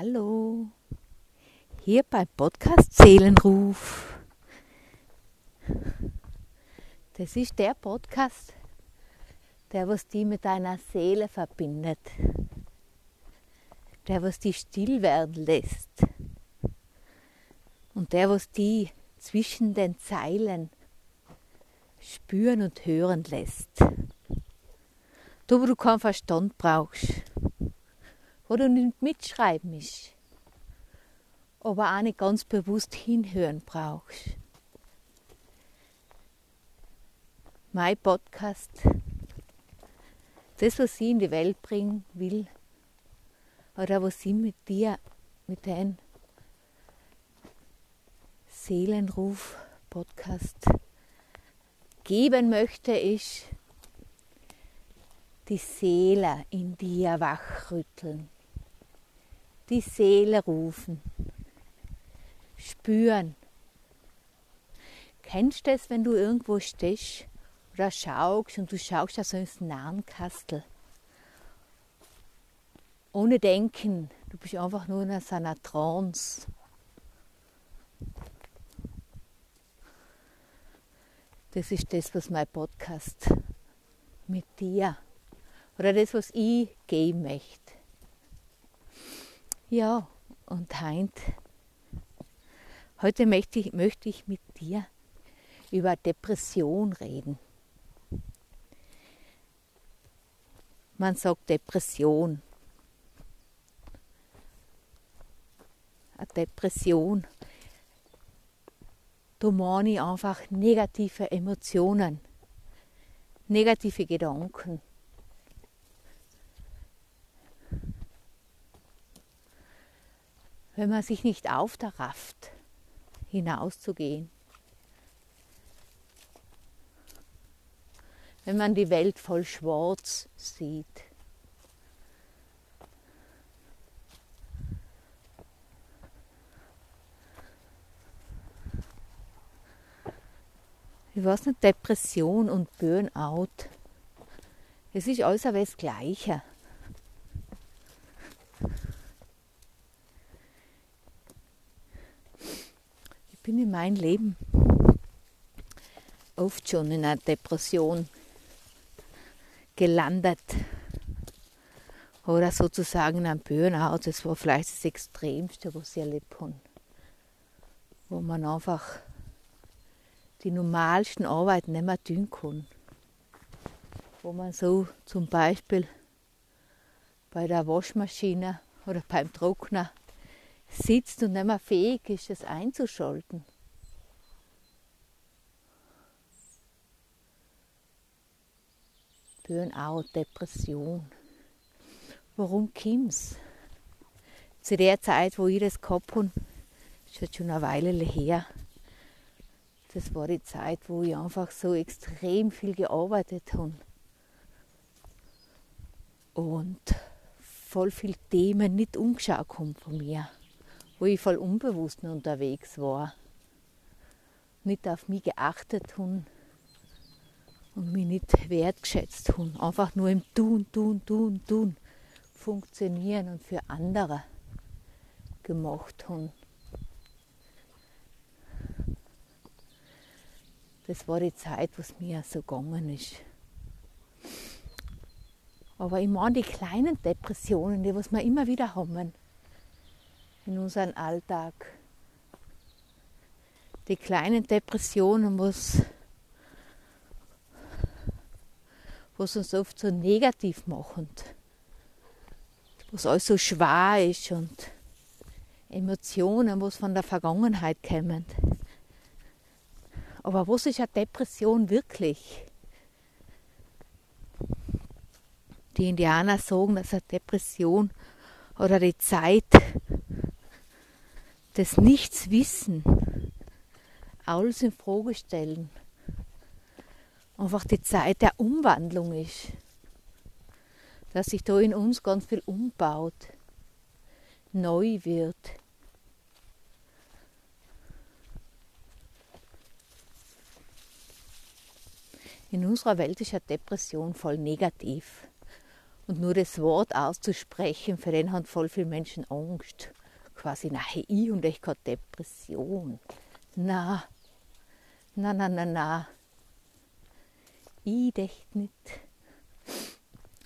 Hallo, hier beim Podcast Seelenruf. Das ist der Podcast, der was die mit deiner Seele verbindet, der was die still werden lässt und der was die zwischen den Zeilen spüren und hören lässt. Da, wo du keinen Verstand brauchst, du nicht mitschreiben musst, aber auch nicht ganz bewusst hinhören brauchst. Mein Podcast, das, was ich in die Welt bringen will, oder was ich mit dir, mit deinem Seelenruf-Podcast geben möchte, ist die Seele in dir wachrütteln, die Seele rufen, spüren. Kennst du das, wenn du irgendwo stehst oder schaust und du schaust so ins Nahenkastel? Ohne Denken, du bist einfach nur in so einer Trance. Das ist das, was mein Podcast mit dir oder das, was ich geben möchte. Ja, und heint, heute möchte ich, möchte ich mit dir über Depression reden. Man sagt Depression. Eine Depression. Da meine ich einfach negative Emotionen, negative Gedanken. Wenn man sich nicht aufrafft, hinauszugehen. Wenn man die Welt voll Schwarz sieht. Ich weiß nicht, Depression und Burnout, es ist alles aber das Gleiche. bin in meinem Leben oft schon in einer Depression gelandet oder sozusagen in einem Burnout. Das war vielleicht das Extremste, was ich erlebt habe. Wo man einfach die normalsten Arbeiten nicht mehr tun kann. Wo man so zum Beispiel bei der Waschmaschine oder beim Trockner sitzt und nicht mehr fähig ist, es einzuschalten. Burnout, Depression. Warum kommt's? Zu der Zeit, wo ich das gehabt habe, ist jetzt schon eine Weile her, das war die Zeit, wo ich einfach so extrem viel gearbeitet habe. Und voll viele Themen nicht umgeschaut haben von mir wo ich voll unbewusst unterwegs war, nicht auf mich geachtet habe und mich nicht wertgeschätzt habe. Einfach nur im Tun, Tun, Tun, Tun funktionieren und für andere gemacht habe. Das war die Zeit, was mir so gegangen ist. Aber ich meine die kleinen Depressionen, die was wir immer wieder haben, in unseren Alltag. Die kleinen Depressionen, was, was uns oft so negativ machen, was alles so schwer ist und Emotionen, was von der Vergangenheit kommen. Aber was ist eine Depression wirklich? Die Indianer sagen, dass eine Depression oder die Zeit das Nichtswissen, alles in Frage stellen, einfach die Zeit der Umwandlung ist, dass sich da in uns ganz viel umbaut, neu wird. In unserer Welt ist ja Depression voll negativ. Und nur das Wort auszusprechen, für den haben voll viele Menschen Angst. Quasi, na, ich und ich habe Depression. Na, na, na, na, na. Ich dächte nicht.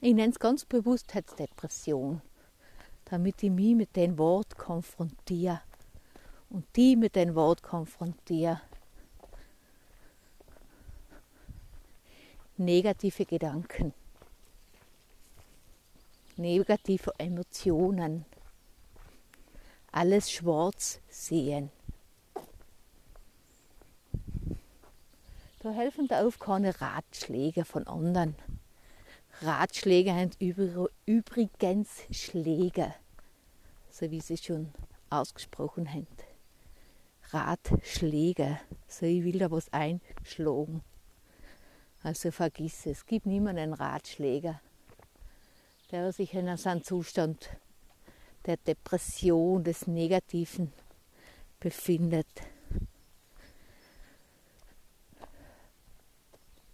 Ich nenne es ganz Bewusstheitsdepression, damit ich mich mit dem Wort konfrontiere und die mit dem Wort konfrontiere. Negative Gedanken negative Emotionen. Alles schwarz sehen. Da helfen da auch keine Ratschläge von anderen. Ratschläge sind übrigens Schläge, so wie sie schon ausgesprochen haben. Ratschläge, so ich will da was einschlagen. Also vergiss es, gib niemanden Ratschläge der sich in einem Zustand der Depression, des Negativen befindet.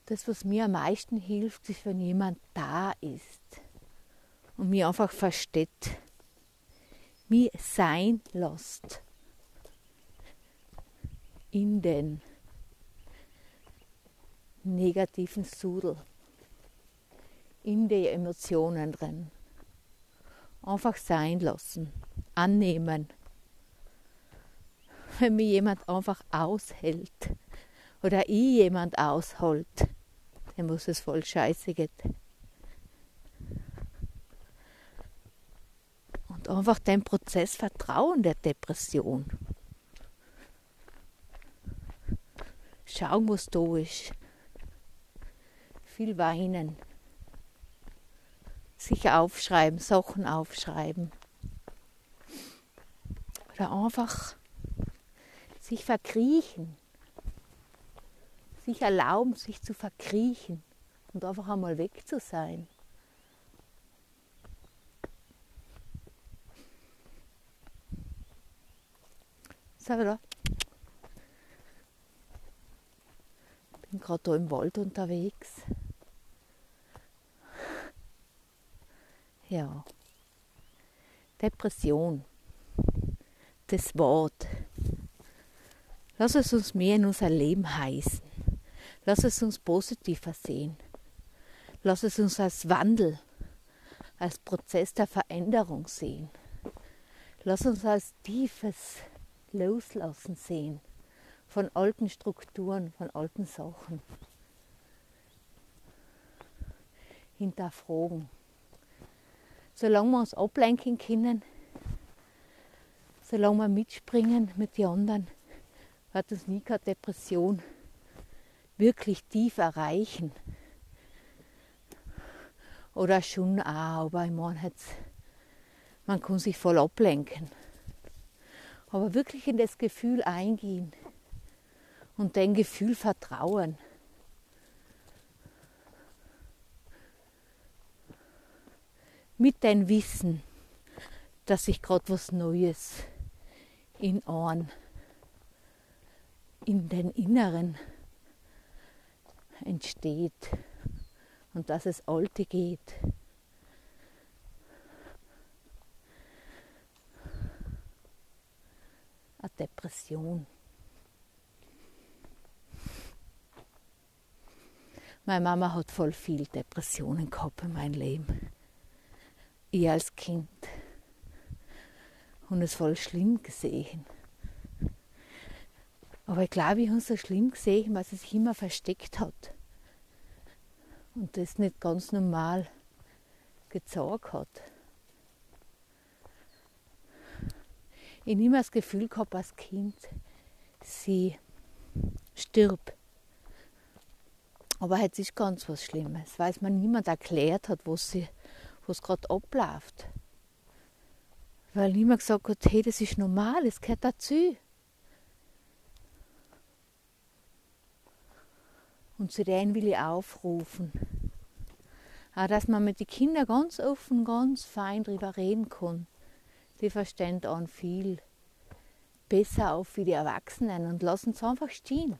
Das, was mir am meisten hilft, ist, wenn jemand da ist und mir einfach versteht, mir sein lässt in den negativen Sudel in die Emotionen drin. Einfach sein lassen, annehmen. Wenn mir jemand einfach aushält oder ich jemand aushält, dann muss es voll scheiße gehen. Und einfach dem Prozess vertrauen der Depression. Schauen, was da ist. Viel weinen sich aufschreiben, Sachen aufschreiben. Oder einfach sich verkriechen. Sich erlauben, sich zu verkriechen und einfach einmal weg zu sein. Da. Bin gerade da im Wald unterwegs. Ja. Depression. Das Wort. Lass es uns mehr in unser Leben heißen. Lass es uns positiver sehen. Lass es uns als Wandel, als Prozess der Veränderung sehen. Lass uns als tiefes Loslassen sehen von alten Strukturen, von alten Sachen. Hinterfragen solange wir uns ablenken können, solange wir mitspringen mit den anderen, wird uns nie keine Depression wirklich tief erreichen. Oder schon auch, aber ich meine jetzt, man kann sich voll ablenken. Aber wirklich in das Gefühl eingehen und dem Gefühl vertrauen. mit dein Wissen, dass sich gerade was Neues in Ohren, in den Inneren entsteht und dass es Alte geht. Eine Depression. Meine Mama hat voll viel Depressionen gehabt in meinem Leben ich als Kind und es voll schlimm gesehen. Aber ich glaube, ich habe es so schlimm gesehen, weil sie sich immer versteckt hat. Und das nicht ganz normal gezeigt hat. Ich habe immer das Gefühl gehabt als Kind, sie stirbt. Aber jetzt ist ganz was Schlimmes, weil es mir niemand erklärt hat, was sie was gerade abläuft. Weil niemand gesagt hat, hey, das ist normal, es gehört dazu. Und zu denen will ich aufrufen. Auch, dass man mit den Kindern ganz offen, ganz fein drüber reden kann. Die verstehen dann viel besser auf wie die Erwachsenen und lassen es einfach stehen.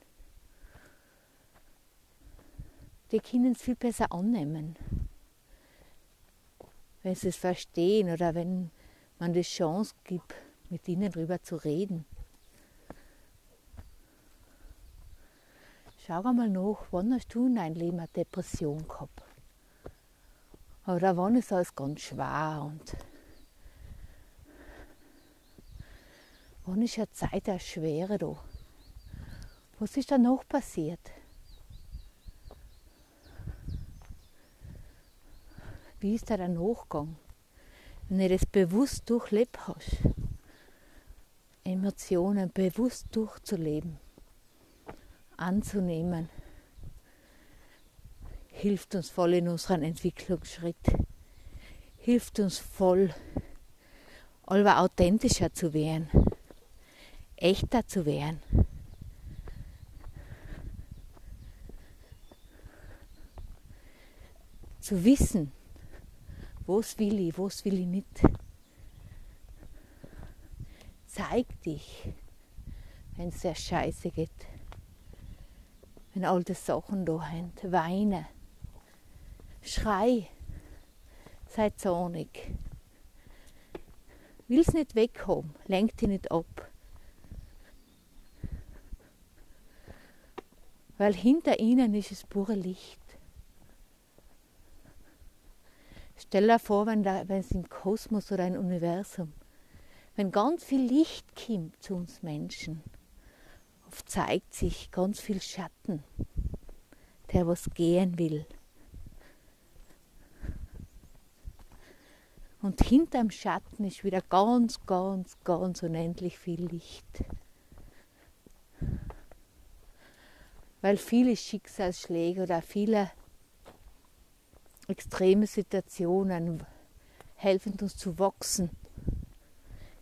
Die können es viel besser annehmen. wenn sie es verstehen oder wenn man die Chance gibt, mit ihnen darüber zu reden. Schau einmal nach, wann hast du in deinem Leben eine Depression gehabt? Oder wann ist alles ganz schwer und wann ist eine Zeit der Schwere da? Was ist da noch passiert? Wie ist da der Nachgang? Wenn du das bewusst durchlebt hast, Emotionen bewusst durchzuleben anzunehmen, hilft uns voll in unserem Entwicklungsschritt, hilft uns voll, allweil authentischer zu werden, echter zu werden. Zu wissen, was will ich, was will ich nicht. Zeig dich, wenn es sehr scheiße geht wenn alte Sachen da sind. Weine. Schrei. Sei zornig. Will's nicht weghaben. Lenk dich nicht ab. Weil hinter ihnen ist es pure Licht. Stell dir vor, wenn, wenn es im Kosmos oder im Universum, wenn ganz viel Licht kommt zu uns Menschen, Oft zeigt sich ganz viel Schatten, der was gehen will. Und hinterm Schatten ist wieder ganz, ganz, ganz unendlich viel Licht. Weil viele Schicksalsschläge oder viele extreme Situationen helfen uns zu wachsen,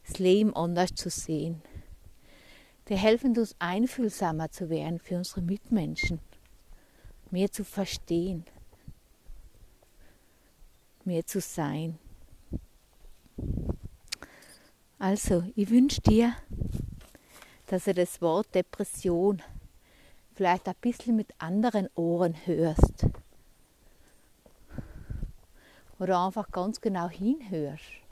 das Leben anders zu sehen. Die helfen uns einfühlsamer zu werden für unsere Mitmenschen, mehr zu verstehen, mehr zu sein. Also, ich wünsche dir, dass du das Wort Depression vielleicht ein bisschen mit anderen Ohren hörst. Oder einfach ganz genau hinhörst.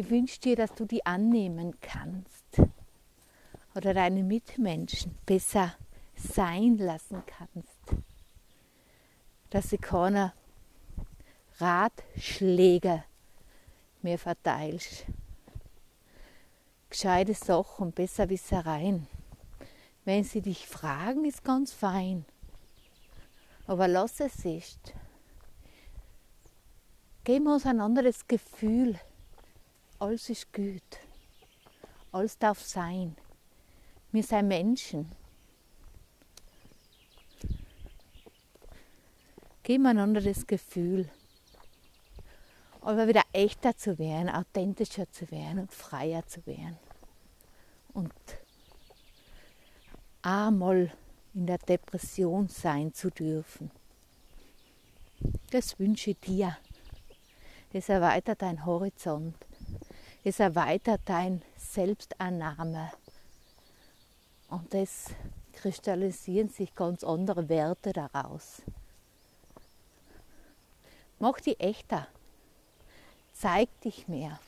Ich wünsche dir, dass du die annehmen kannst oder deine Mitmenschen besser sein lassen kannst. Dass sie keine Ratschläge mehr verteilst. Gescheite Sachen, besser Wissereien. Wenn sie dich fragen, ist ganz fein. Aber lass es nicht. Geben uns ein anderes Gefühl alles ist gut. Alles darf sein. Wir sind Menschen. Geben einander das Gefühl, aber wieder echter zu werden, authentischer zu werden und freier zu werden. Und einmal in der Depression sein zu dürfen. Das wünsche ich dir. Das erweitert deinen Horizont. Es erweitert dein Selbstannahme. Und es kristallisieren sich ganz andere Werte daraus. Mach die echter. Zeig dich mehr.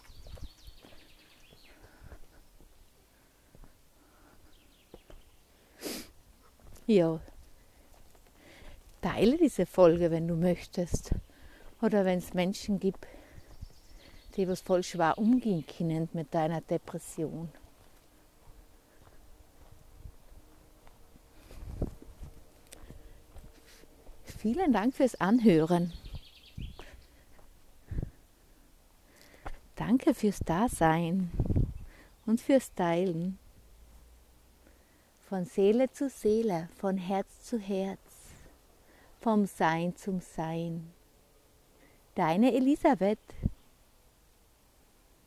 Ja, teile diese Folge, wenn du möchtest. Oder wenn es Menschen gibt, die was voll schwer umgehen können mit deiner Depression. Vielen Dank fürs Anhören. Danke fürs Dasein und fürs Teilen. Von Seele zu Seele, von Herz zu Herz, vom Sein zum Sein. Deine Elisabeth.